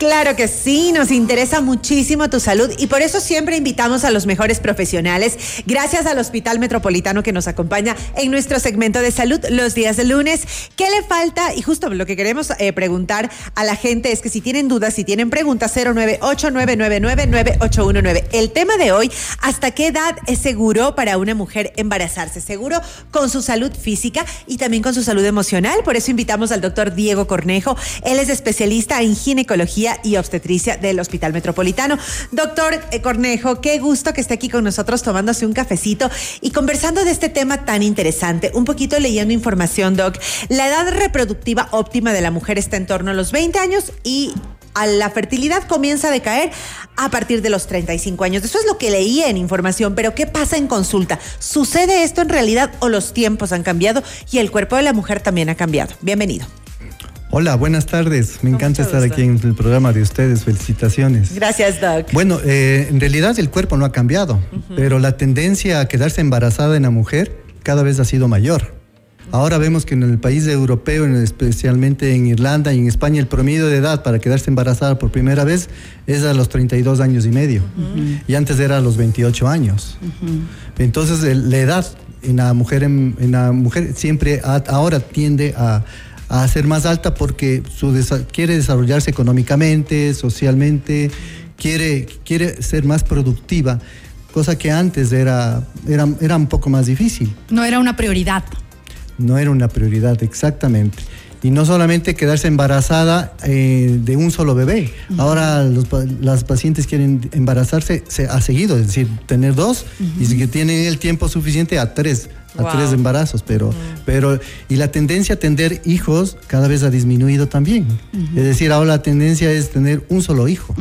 Claro que sí, nos interesa muchísimo tu salud y por eso siempre invitamos a los mejores profesionales. Gracias al Hospital Metropolitano que nos acompaña en nuestro segmento de salud los días de lunes. ¿Qué le falta? Y justo lo que queremos eh, preguntar a la gente es que si tienen dudas, si tienen preguntas, 09899999819. El tema de hoy, ¿hasta qué edad es seguro para una mujer embarazarse? Seguro con su salud física y también con su salud emocional. Por eso invitamos al doctor Diego Cornejo. Él es especialista en ginecología y Obstetricia del Hospital Metropolitano. Doctor eh, Cornejo, qué gusto que esté aquí con nosotros tomándose un cafecito y conversando de este tema tan interesante. Un poquito leyendo información, Doc. La edad reproductiva óptima de la mujer está en torno a los 20 años y a la fertilidad comienza a decaer a partir de los 35 años. Eso es lo que leía en información, pero ¿qué pasa en consulta? ¿Sucede esto en realidad o los tiempos han cambiado y el cuerpo de la mujer también ha cambiado? Bienvenido. Hola, buenas tardes. Me encanta estar aquí en el programa de ustedes. Felicitaciones. Gracias, Doc. Bueno, eh, en realidad el cuerpo no ha cambiado, pero la tendencia a quedarse embarazada en la mujer cada vez ha sido mayor. Ahora vemos que en el país europeo, especialmente en Irlanda y en España, el promedio de edad para quedarse embarazada por primera vez es a los 32 años y medio. Y antes era a los 28 años. Entonces, la edad en la mujer, en, la mujer siempre ahora tiende a a ser más alta porque su quiere desarrollarse económicamente, socialmente, quiere, quiere ser más productiva, cosa que antes era, era, era un poco más difícil. No era una prioridad. No era una prioridad, exactamente y no solamente quedarse embarazada eh, de un solo bebé. Ahora las pacientes quieren embarazarse se, a seguido, es decir, tener dos y que tienen el tiempo suficiente a tres a tres embarazos, pero, pero, y la tendencia a tener hijos cada vez ha disminuido también. Es decir, ahora la tendencia es tener un solo hijo,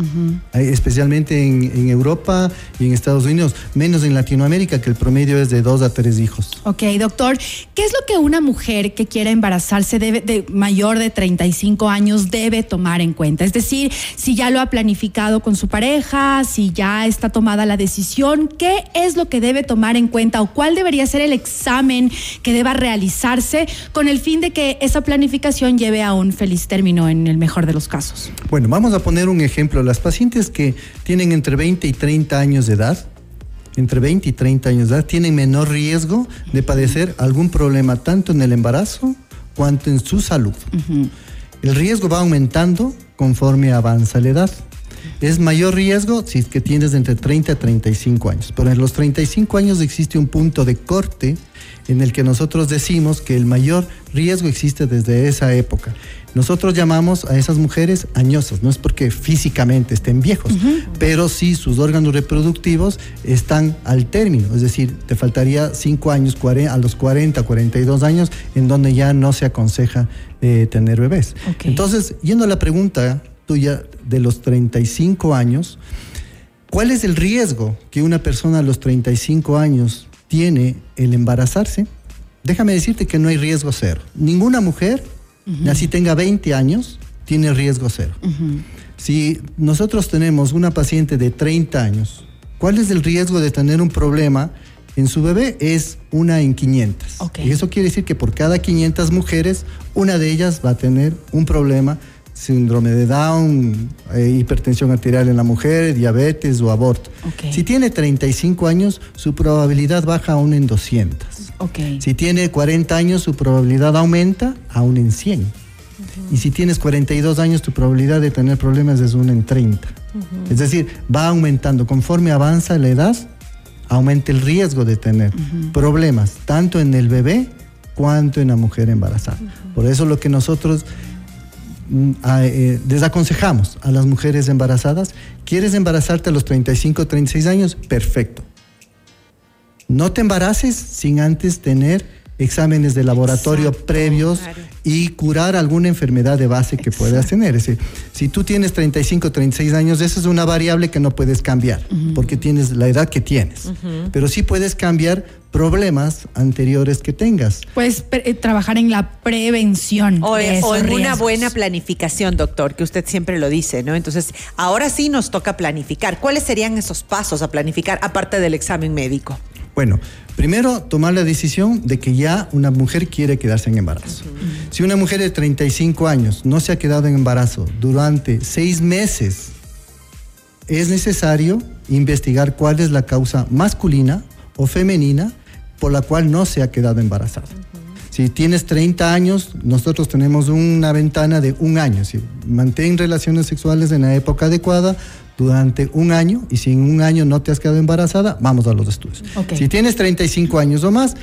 especialmente en, Europa y en Estados Unidos, menos en Latinoamérica, que el promedio es de dos a tres hijos. Ok, doctor, ¿qué es lo que una mujer que quiera embarazarse debe, de mayor de 35 años debe tomar en cuenta? Es decir, si ya lo ha planificado con su pareja, si ya está tomada la decisión, ¿qué es lo que debe tomar en cuenta o cuál debería ser el examen? Examen que deba realizarse con el fin de que esa planificación lleve a un feliz término en el mejor de los casos. Bueno, vamos a poner un ejemplo. Las pacientes que tienen entre 20 y 30 años de edad, entre 20 y 30 años de edad, tienen menor riesgo de padecer algún problema tanto en el embarazo cuanto en su salud. El riesgo va aumentando conforme avanza la edad. Es mayor riesgo si es que tienes entre 30 a 35 años. Pero en los 35 años existe un punto de corte en el que nosotros decimos que el mayor riesgo existe desde esa época. Nosotros llamamos a esas mujeres añosas, no es porque físicamente estén viejos, pero sí sus órganos reproductivos están al término, es decir, te faltaría 5 años, a los 40, 42 años, en donde ya no se aconseja eh, tener bebés. Entonces, yendo a la pregunta tuya de los 35 años, ¿cuál es el riesgo que una persona a los 35 años tiene el embarazarse? Déjame decirte que no hay riesgo cero. Ninguna mujer, así tenga 20 años, tiene riesgo cero. Si nosotros tenemos una paciente de 30 años, ¿cuál es el riesgo de tener un problema en su bebé? Es una en 500. Y eso quiere decir que por cada 500 mujeres, una de ellas va a tener un problema síndrome de Down, eh, hipertensión arterial en la mujer, diabetes o aborto. Si tiene 35 años, su probabilidad baja aún en 200. Si tiene 40 años, su probabilidad aumenta aún en 100. Y si tienes 42 años, tu probabilidad de tener problemas es una en 30. Es decir, va aumentando. Conforme avanza la edad, aumenta el riesgo de tener problemas, tanto en el bebé cuanto en la mujer embarazada. Por eso lo que nosotros desaconsejamos a las mujeres embarazadas, ¿quieres embarazarte a los 35, 36 años? Perfecto. No te embaraces sin antes tener exámenes de laboratorio previos y curar alguna enfermedad de base que puedas tener. Es decir, si tú tienes 35, 36 años, esa es una variable que no puedes cambiar, porque tienes la edad que tienes. Pero sí puedes cambiar problemas anteriores que tengas. Puedes eh, trabajar en la prevención. O, en una buena planificación, doctor, que usted siempre lo dice, ¿no? Entonces, ahora sí nos toca planificar. ¿Cuáles serían esos pasos a planificar, aparte del examen médico? Bueno, primero tomar la decisión de que ya una mujer quiere quedarse en embarazo. Si una mujer de 35 años no se ha quedado en embarazo durante seis meses, es necesario investigar cuál es la causa masculina o femenina por la cual no se ha quedado embarazada. Si tienes 30 años, nosotros tenemos una ventana de un año. Si mantén relaciones sexuales en la época adecuada durante un año y si en un año no te has quedado embarazada, vamos a los estudios. Si tienes 35 años o más,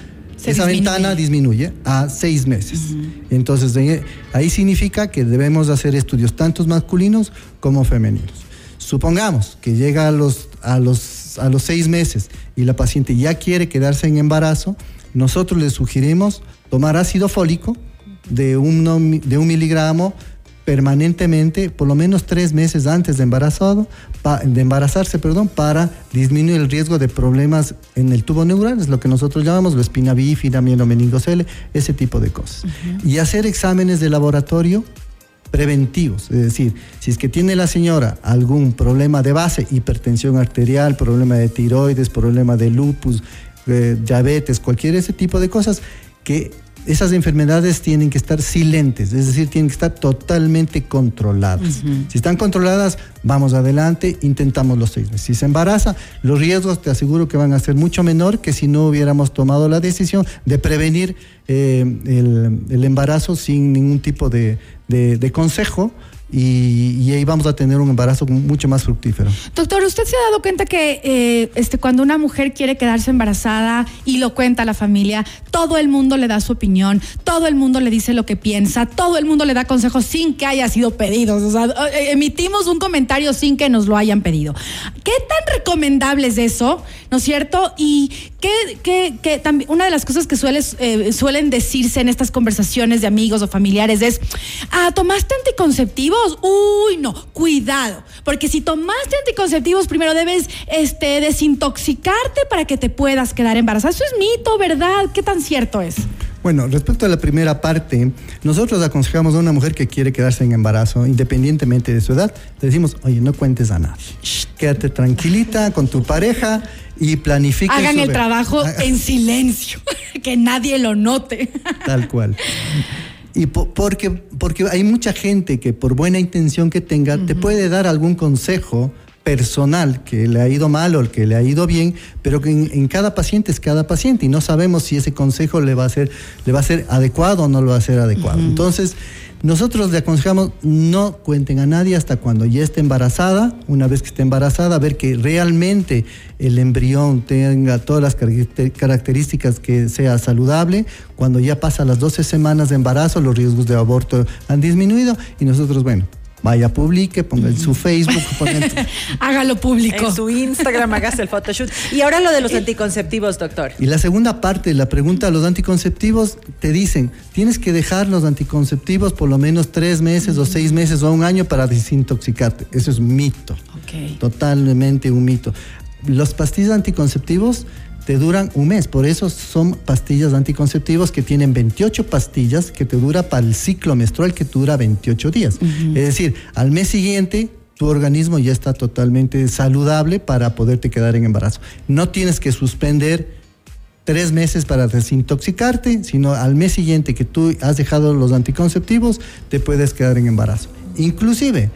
esa ventana disminuye a seis meses. Entonces, ahí significa que debemos hacer estudios tanto masculinos como femeninos. Supongamos que llega a los, a, los, a los seis meses y la paciente ya quiere quedarse en embarazo, nosotros le sugerimos tomar ácido fólico de un, de un miligramo permanentemente, por lo menos tres meses antes de, embarazado, de embarazarse, perdón, para disminuir el riesgo de problemas en el tubo neural, es lo que nosotros llamamos la espina bífida, mielomeningocele, ese tipo de cosas. Y hacer exámenes de laboratorio preventivos, es decir, si es que tiene la señora algún problema de base, hipertensión arterial, problema de tiroides, problema de lupus, eh, diabetes, cualquier ese tipo de cosas, que esas enfermedades tienen que estar silentes, es decir, tienen que estar totalmente controladas. Si están controladas, vamos adelante, intentamos los seis meses. Si se embaraza, los riesgos te aseguro que van a ser mucho menor que si no hubiéramos tomado la decisión de prevenir eh, el, embarazo sin ningún tipo de consejo y, ahí vamos a tener un embarazo mucho más fructífero. Doctor, ¿usted se ha dado cuenta que eh, este, cuando una mujer quiere quedarse embarazada y lo cuenta a la familia, todo el mundo le da su opinión, todo el mundo le dice lo que piensa, todo el mundo le da consejos sin que haya sido pedido? O sea, eh, emitimos un comentario sin que nos lo hayan pedido. ¿Qué tan recomendable es eso? ¿No es cierto? Y que, también una de las cosas que sueles, eh, suelen decirse en estas conversaciones de amigos o familiares es, ah, ¿tomaste anticonceptivos? Uy, no, cuidado, porque si tomaste anticonceptivos, primero debes este, desintoxicarte para que te puedas quedar embarazada. Eso es mito, ¿verdad? ¿Qué tan cierto es? Bueno, respecto a la primera parte, nosotros aconsejamos a una mujer que quiere quedarse en embarazo, independientemente de su edad, le decimos, oye, no cuentes a nadie. Quédate tranquilita con tu pareja y planifica. Hagan el trabajo en silencio, que nadie lo note. Tal cual. Y porque, porque hay mucha gente que por buena intención que tenga, te puede dar algún consejo personal que le ha ido mal o el que le ha ido bien, pero que en, cada paciente es cada paciente y no sabemos si ese consejo le va a ser, le va a ser adecuado o no lo va a ser adecuado. Entonces, nosotros le aconsejamos no cuenten a nadie hasta cuando ya esté embarazada, una vez que esté embarazada, ver que realmente el embrión tenga todas las características que sea saludable. Cuando ya pasa las 12 semanas de embarazo, los riesgos de aborto han disminuido y nosotros, bueno, vaya, publique, ponga en su Facebook, hágalo público. En su Instagram, hagas el photoshoot. Y ahora lo de los anticonceptivos, doctor. Y la segunda parte, la pregunta a los anticonceptivos, te dicen, tienes que dejar los anticonceptivos por lo menos tres meses o seis meses o un año para desintoxicarte. Eso es mito. Totalmente un mito. Los pastillas anticonceptivos te duran un mes. Por eso son pastillas anticonceptivos que tienen 28 pastillas que te dura para el ciclo menstrual que dura 28 días. Es decir, al mes siguiente tu organismo ya está totalmente saludable para poderte quedar en embarazo. No tienes que suspender tres meses para desintoxicarte, sino al mes siguiente que tú has dejado los anticonceptivos, te puedes quedar en embarazo. Inclusive,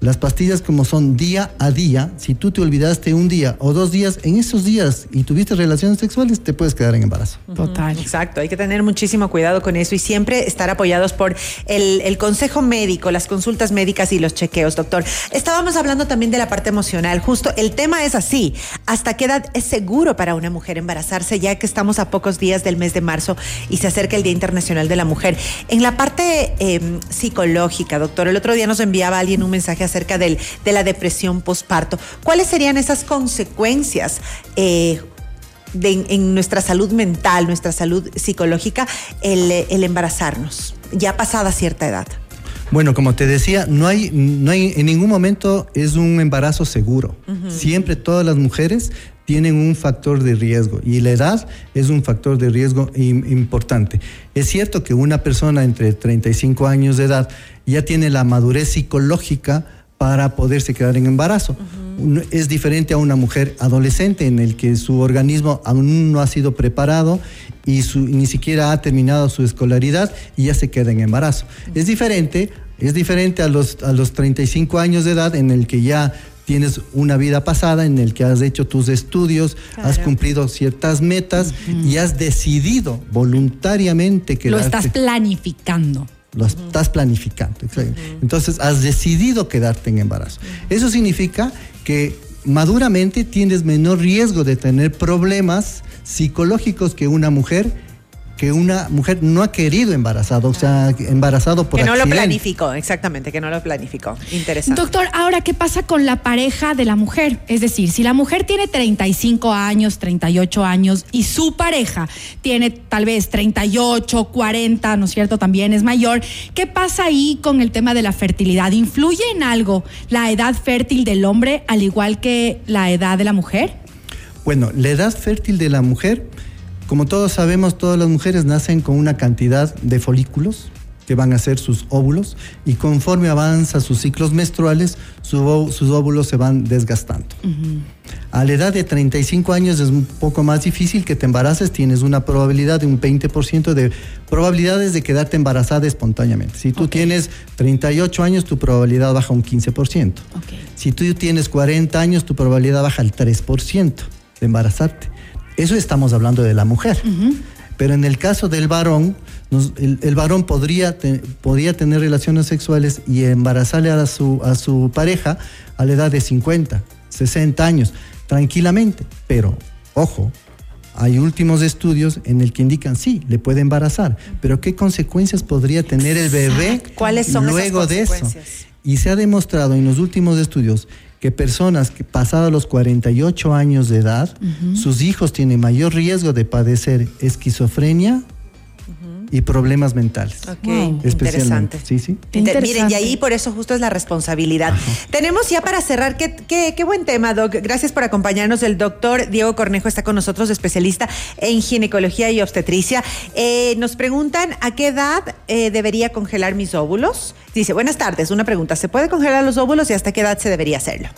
las pastillas como son día a día, si tú te olvidaste un día o dos días, en esos días y tuviste relaciones sexuales, te puedes quedar en embarazo. Total. Exacto, hay que tener muchísimo cuidado con eso y siempre estar apoyados por el, consejo médico, las consultas médicas y los chequeos, doctor. Estábamos hablando también de la parte emocional, justo el tema es así, ¿hasta qué edad es seguro para una mujer embarazarse ya que estamos a pocos días del mes de marzo y se acerca el Día Internacional de la Mujer? En la parte em, psicológica, doctor, el otro día nos enviaba alguien un mensaje acerca del, de la depresión postparto. ¿Cuáles serían esas consecuencias? Eh, en nuestra salud mental, nuestra salud psicológica, el, el, embarazarnos, ya pasada cierta edad. Bueno, como te decía, no hay, no hay, en ningún momento es un embarazo seguro. Siempre todas las mujeres tienen un factor de riesgo y la edad es un factor de riesgo importante. Es cierto que una persona entre 35 años de edad ya tiene la madurez psicológica para poderse quedar en embarazo. es diferente a una mujer adolescente en el que su organismo aún no ha sido preparado y su, ni siquiera ha terminado su escolaridad y ya se queda en embarazo. Es diferente, es diferente a los, a los 35 años de edad en el que ya tienes una vida pasada en el que has hecho tus estudios, has cumplido ciertas metas y has decidido voluntariamente que Lo estás planificando. Lo estás planificando. Entonces, has decidido quedarte en embarazo. Eso significa que maduramente tienes menor riesgo de tener problemas psicológicos que una mujer que una mujer no ha querido embarazado, o sea, embarazado por Que no lo planificó, exactamente, que no lo planificó. Interesante. Doctor, ahora, ¿qué pasa con la pareja de la mujer? Es decir, si la mujer tiene 35 años, 38 años y su pareja tiene tal vez 38, 40, ¿no es cierto? También es mayor. ¿Qué pasa ahí con el tema de la fertilidad? ¿Influye en algo la edad fértil del hombre al igual que la edad de la mujer? Bueno, la edad fértil de la mujer como todos sabemos, todas las mujeres nacen con una cantidad de folículos que van a ser sus óvulos y conforme avanza sus ciclos menstruales, sus óvulos se van desgastando. A la edad de 35 años es un poco más difícil que te embaraces, tienes una probabilidad de un 20% de probabilidades de quedarte embarazada espontáneamente. Si tú tienes 38 años, tu probabilidad baja un 15%. Si tú tienes 40 años, tu probabilidad baja al 3% de embarazarte. Eso estamos hablando de la mujer. Pero en el caso del varón, el, varón podría, podría tener relaciones sexuales y embarazarle a su, a su pareja a la edad de 50, 60 años, tranquilamente. Pero, ojo, hay últimos estudios en el que indican sí, le puede embarazar, pero ¿qué consecuencias podría tener el bebé ¿Cuáles son luego de eso? Y se ha demostrado en los últimos estudios que personas que pasados los 48 años de edad, sus hijos tienen mayor riesgo de padecer esquizofrenia, y problemas mentales. Ok, interesante. Sí, sí. Miren, y ahí por eso justo es la responsabilidad. Tenemos ya para cerrar, qué, qué, buen tema, Doc. Gracias por acompañarnos. El doctor Diego Cornejo está con nosotros, especialista en ginecología y obstetricia. Eh, nos preguntan a qué edad eh, debería congelar mis óvulos. Dice, buenas tardes, una pregunta, ¿se puede congelar los óvulos y hasta qué edad se debería hacerlo?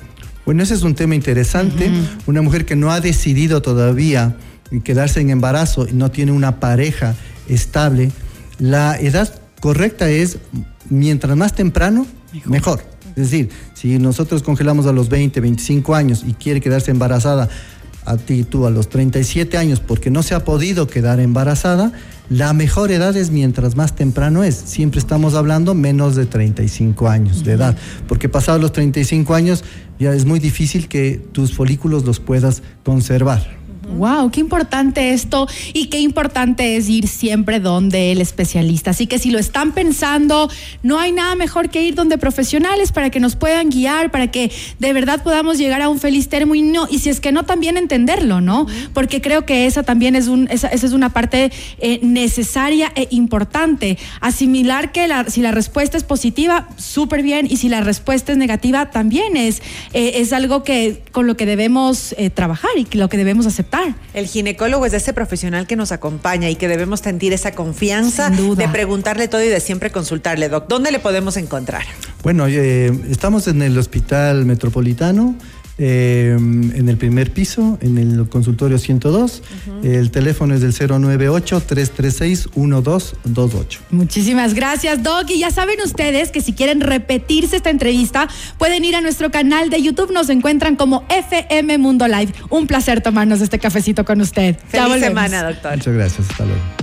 Bueno, ese es un tema interesante. Una mujer que no ha decidido todavía quedarse en embarazo y no tiene una pareja estable, la edad correcta es mientras más temprano, mejor. Es decir, si nosotros congelamos a los 20, 25 años y quiere quedarse embarazada a ti tú a los 37 años porque no se ha podido quedar embarazada, la mejor edad es mientras más temprano es. Siempre estamos hablando menos de 35 años de edad, porque pasados los 35 años ya es muy difícil que tus folículos los puedas conservar. Wow, qué importante esto y qué importante es ir siempre donde el especialista. Así que si lo están pensando, no hay nada mejor que ir donde profesionales para que nos puedan guiar, para que de verdad podamos llegar a un feliz término y no, y si es que no también entenderlo, ¿no? Porque creo que esa también es un, esa, es una parte eh, necesaria e importante. Asimilar que la, si la respuesta es positiva, súper bien, y si la respuesta es negativa, también es, eh, es algo que con lo que debemos eh, trabajar y lo que debemos aceptar. El ginecólogo es ese profesional que nos acompaña y que debemos sentir esa confianza de preguntarle todo y de siempre consultarle, Doc. ¿Dónde le podemos encontrar? Bueno, eh, estamos en el Hospital Metropolitano. Eh, en el primer piso, en el consultorio 102. El teléfono es del 098-336-1228. Muchísimas gracias, Doc. Y ya saben ustedes que si quieren repetirse esta entrevista, pueden ir a nuestro canal de YouTube. Nos encuentran como FM Mundo Live. Un placer tomarnos este cafecito con usted. Feliz semana, doctor. Muchas gracias. Hasta luego.